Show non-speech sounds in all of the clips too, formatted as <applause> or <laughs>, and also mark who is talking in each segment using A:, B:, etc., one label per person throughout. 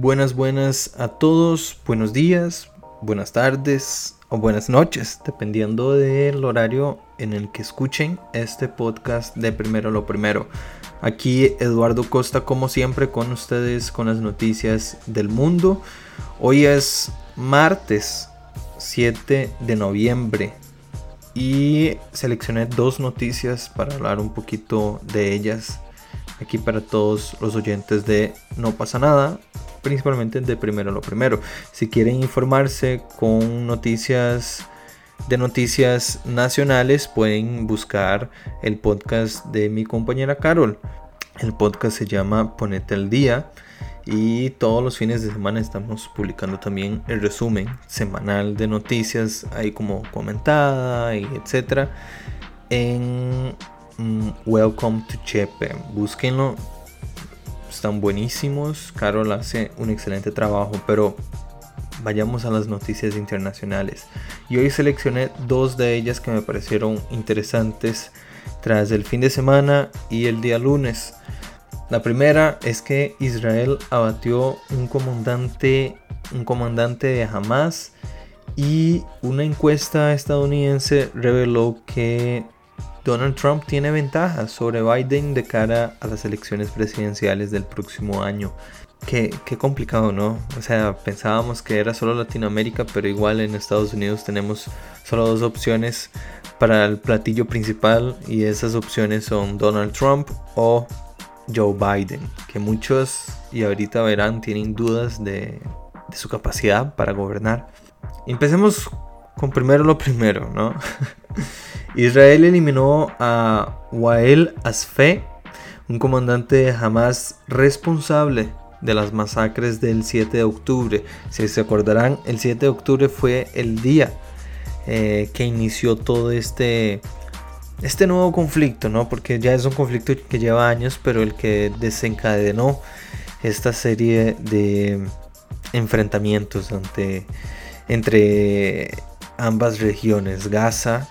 A: Buenas, buenas a todos, buenos días, buenas tardes o buenas noches, dependiendo del horario en el que escuchen este podcast de Primero lo Primero. Aquí Eduardo Costa, como siempre, con ustedes con las noticias del mundo. Hoy es martes 7 de noviembre y seleccioné dos noticias para hablar un poquito de ellas aquí para todos los oyentes de No pasa nada principalmente de primero lo primero. Si quieren informarse con noticias de noticias nacionales, pueden buscar el podcast de mi compañera Carol. El podcast se llama Ponete al Día y todos los fines de semana estamos publicando también el resumen semanal de noticias, ahí como comentada y etcétera, en mm, Welcome to Chepe. Búsquenlo, están buenísimos. Carol hace un excelente trabajo, pero vayamos a las noticias internacionales. Y hoy seleccioné dos de ellas que me parecieron interesantes tras el fin de semana y el día lunes. La primera es que Israel abatió un comandante, un comandante de Hamas y una encuesta estadounidense reveló que Donald Trump tiene ventajas sobre Biden de cara a las elecciones presidenciales del próximo año. Qué, complicado, ¿no? O sea, pensábamos que era solo Latinoamérica, pero igual en Estados Unidos tenemos solo dos opciones para el platillo principal y esas opciones son Donald Trump o Joe Biden, que muchos y ahorita verán tienen dudas de, de su capacidad para gobernar. Empecemos con primero lo primero, ¿no? <laughs> Israel eliminó a Wael Asfe, un comandante Hamas responsable de las masacres del 7 de octubre. Si se acordarán, el 7 de octubre fue el día eh, que inició todo este, este nuevo conflicto, ¿no? Porque ya es un conflicto que lleva años, pero el que desencadenó esta serie de enfrentamientos ante, entre ambas regiones, Gaza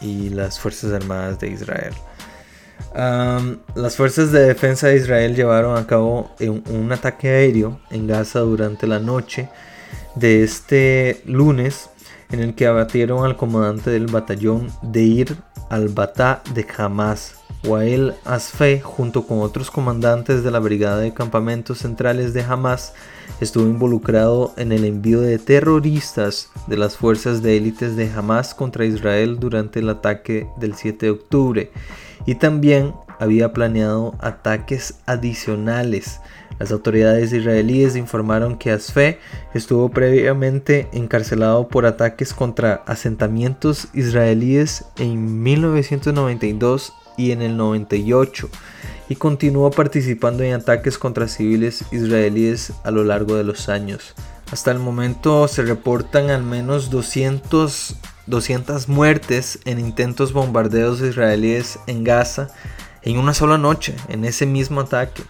A: y las Fuerzas Armadas de Israel. las fuerzas de defensa de Israel llevaron a cabo un, ataque aéreo en Gaza durante la noche de este lunes en el que abatieron al comandante del batallón Deir al-Batá de Hamas, Wael Asfe, junto con otros comandantes de la Brigada de Campamentos Centrales de Hamas, estuvo involucrado en el envío de terroristas de las fuerzas de élites de Hamas contra Israel durante el ataque del 7 de octubre y también había planeado ataques adicionales. Las autoridades israelíes informaron que Asfe estuvo previamente encarcelado por ataques contra asentamientos israelíes en 1992 y en el 98 y continuó participando en ataques contra civiles israelíes a lo largo de los años. Hasta el momento se reportan al menos 200, 200 muertes en intentos bombardeos israelíes en Gaza en una sola noche, en ese mismo ataque.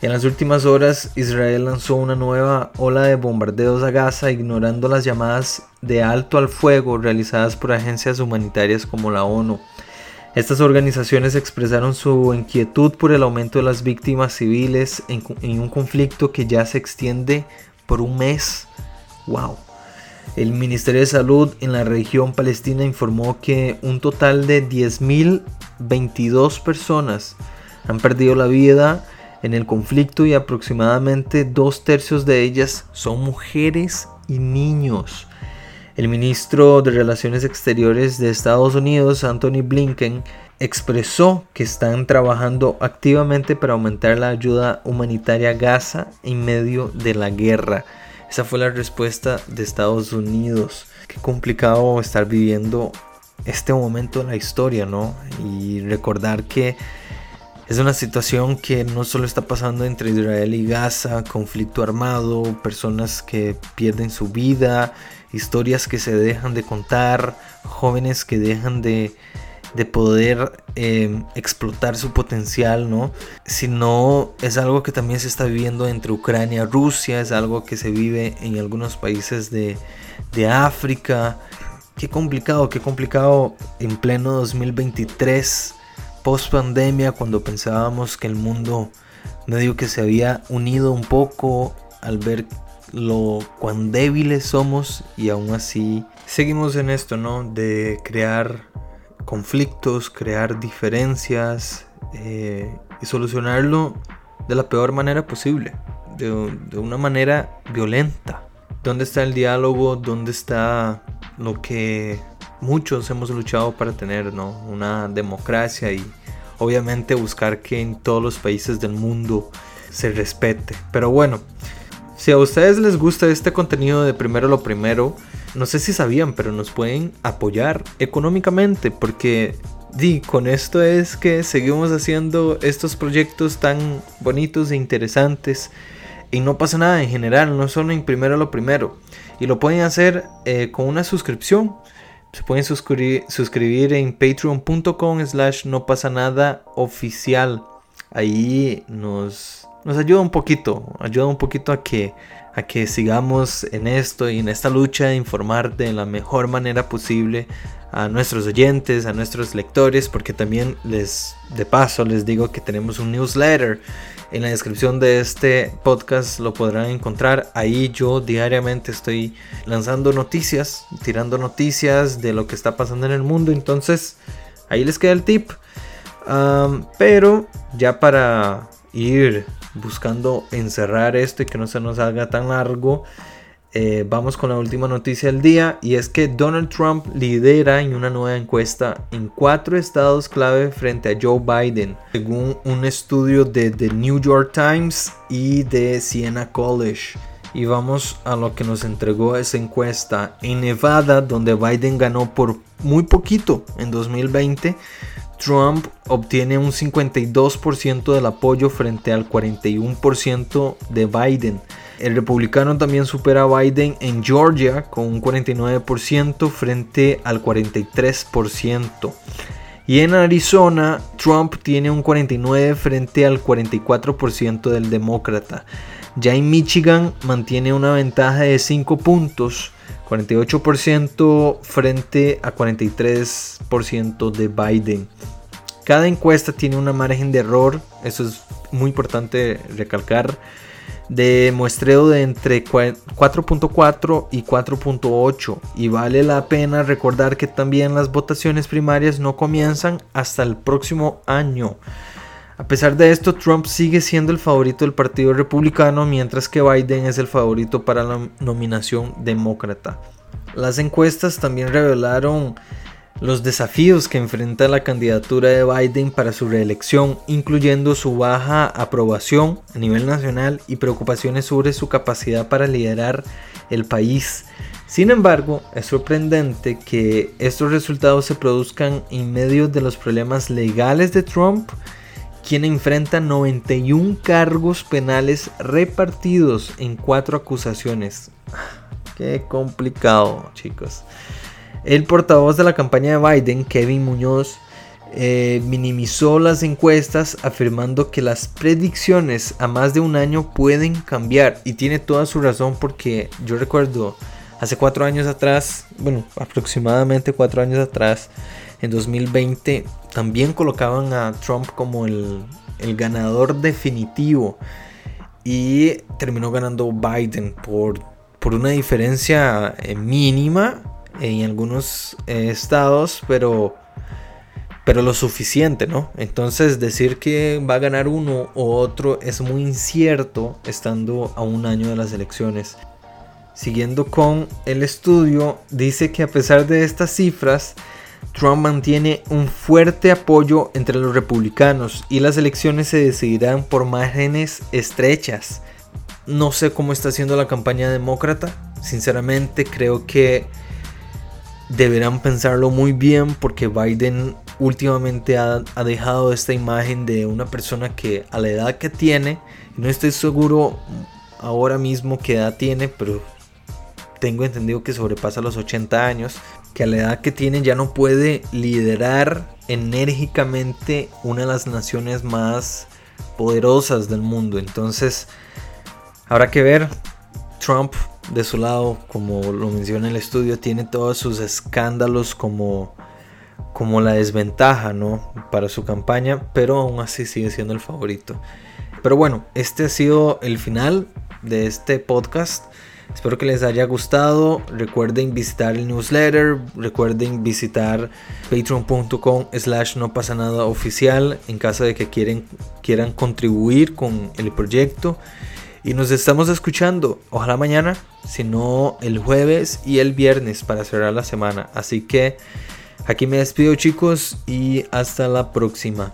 A: En las últimas horas, Israel lanzó una nueva ola de bombardeos a Gaza, ignorando las llamadas de alto al fuego realizadas por agencias humanitarias como la ONU. Estas organizaciones expresaron su inquietud por el aumento de las víctimas civiles en, un conflicto que ya se extiende por un mes. ¡Wow! El Ministerio de Salud en la región palestina informó que un total de 10.022 personas han perdido la vida en el conflicto y aproximadamente dos tercios de ellas son mujeres y niños. El ministro de Relaciones Exteriores de Estados Unidos, Anthony Blinken, expresó que están trabajando activamente para aumentar la ayuda humanitaria a Gaza en medio de la guerra. Esa fue la respuesta de Estados Unidos. Qué complicado estar viviendo este momento en la historia, ¿no? Y recordar que es una situación que no solo está pasando entre Israel y Gaza, conflicto armado, personas que pierden su vida, historias que se dejan de contar, jóvenes que dejan de, poder em, explotar su potencial, ¿no? Sino es algo que también se está viviendo entre Ucrania y Rusia, es algo que se vive en algunos países de, de África. Qué complicado, qué complicado en pleno 2023 post pandemia cuando pensábamos que el mundo medio que se había unido un poco al ver lo cuán débiles somos y aún así seguimos en esto, ¿no? De crear conflictos, crear diferencias eh, y solucionarlo de la peor manera posible, de, de una manera violenta. ¿Dónde está el diálogo? ¿Dónde está lo que muchos hemos luchado para tener, ¿no? Una democracia y obviamente buscar que en todos los países del mundo se respete. Pero bueno, si a ustedes les gusta este contenido de primero lo primero, no sé si sabían, pero nos pueden apoyar económicamente porque di, con esto es que seguimos haciendo estos proyectos tan bonitos e interesantes y no pasa nada en general, no solo en primero lo primero. Y lo pueden hacer eh, con una suscripción. Se pueden suscribir, en patreon.com slash no pasa nada oficial. Ahí nos, nos ayuda un poquito, ayuda un poquito a que, a que sigamos en esto y en esta lucha de informar de la mejor manera posible a nuestros oyentes, a nuestros lectores, porque también les, de paso, les digo que tenemos un newsletter en la descripción de este podcast lo podrán encontrar. Ahí yo diariamente estoy lanzando noticias, tirando noticias de lo que está pasando en el mundo. Entonces, ahí les queda el tip. pero ya para ir buscando encerrar esto y que no se nos haga tan largo, eh, vamos con la última noticia del día y es que Donald Trump lidera en una nueva encuesta en cuatro estados clave frente a Joe Biden, según un estudio de The New York Times y de Siena College. Y vamos a lo que nos entregó esa encuesta. En Nevada, donde Biden ganó por muy poquito en 2020, Trump obtiene un 52% del apoyo frente al 41% de Biden. El republicano también supera a Biden en Georgia con un 49% frente al 43%. Y en Arizona, Trump tiene un 49% frente al 44% del demócrata. Ya en Michigan mantiene una ventaja de 5 puntos, 48% frente a 43% de Biden. Cada encuesta tiene una margen de error, eso es muy importante recalcar de muestreo de entre 4.4 y 4.8 y vale la pena recordar que también las votaciones primarias no comienzan hasta el próximo año. A pesar de esto, Trump sigue siendo el favorito del Partido Republicano, mientras que Biden es el favorito para la nominación demócrata. Las encuestas también revelaron los desafíos que enfrenta la candidatura de Biden para su reelección, incluyendo su baja aprobación a nivel nacional y preocupaciones sobre su capacidad para liderar el país. Sin embargo, es sorprendente que estos resultados se produzcan en medio de los problemas legales de Trump, quien enfrenta 91 cargos penales repartidos en cuatro acusaciones. Qué complicado, chicos. El portavoz de la campaña de Biden, Kevin Muñoz, eh, minimizó las encuestas afirmando que las predicciones a más de un año pueden cambiar y tiene toda su razón porque yo recuerdo hace cuatro años atrás, bueno, aproximadamente cuatro años atrás, en 2020, también colocaban a Trump como el, el ganador definitivo y terminó ganando Biden por, por una diferencia eh, mínima en algunos eh, estados, pero, pero lo suficiente, ¿no? Entonces decir que va a ganar uno u otro es muy incierto estando a un año de las elecciones. Siguiendo con el estudio, dice que a pesar de estas cifras, Trump mantiene un fuerte apoyo entre los republicanos y las elecciones se decidirán por márgenes estrechas. No sé cómo está haciendo la campaña demócrata. Sinceramente creo que deberán pensarlo muy bien porque Biden últimamente ha, dejado esta imagen de una persona que a la edad que tiene, no estoy seguro ahora mismo qué edad tiene, pero tengo entendido que sobrepasa los 80 años, que a la edad que tiene ya no puede liderar enérgicamente una de las naciones más poderosas del mundo. Entonces, habrá que ver. Trump de su lado, como lo menciona el estudio, tiene todos sus escándalos como, como la desventaja ¿no? para su campaña, pero aún así sigue siendo el favorito. Pero bueno, este ha sido el final de este podcast. Espero que les haya gustado. Recuerden visitar el newsletter. Recuerden visitar patreon.com slash no pasa nada oficial en caso de que quieren, quieran contribuir con el proyecto. Y nos estamos escuchando. Ojalá mañana, si no el jueves y el viernes para cerrar la semana. Así que aquí me despido chicos y hasta la próxima.